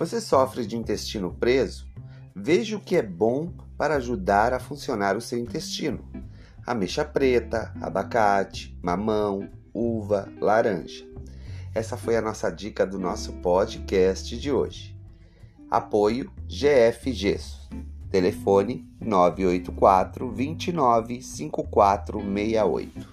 Você sofre de intestino preso? Veja o que é bom para ajudar a funcionar o seu intestino: ameixa preta, abacate, mamão, uva, laranja. Essa foi a nossa dica do nosso podcast de hoje. Apoio GF Gesso. Telefone 984 29 5468.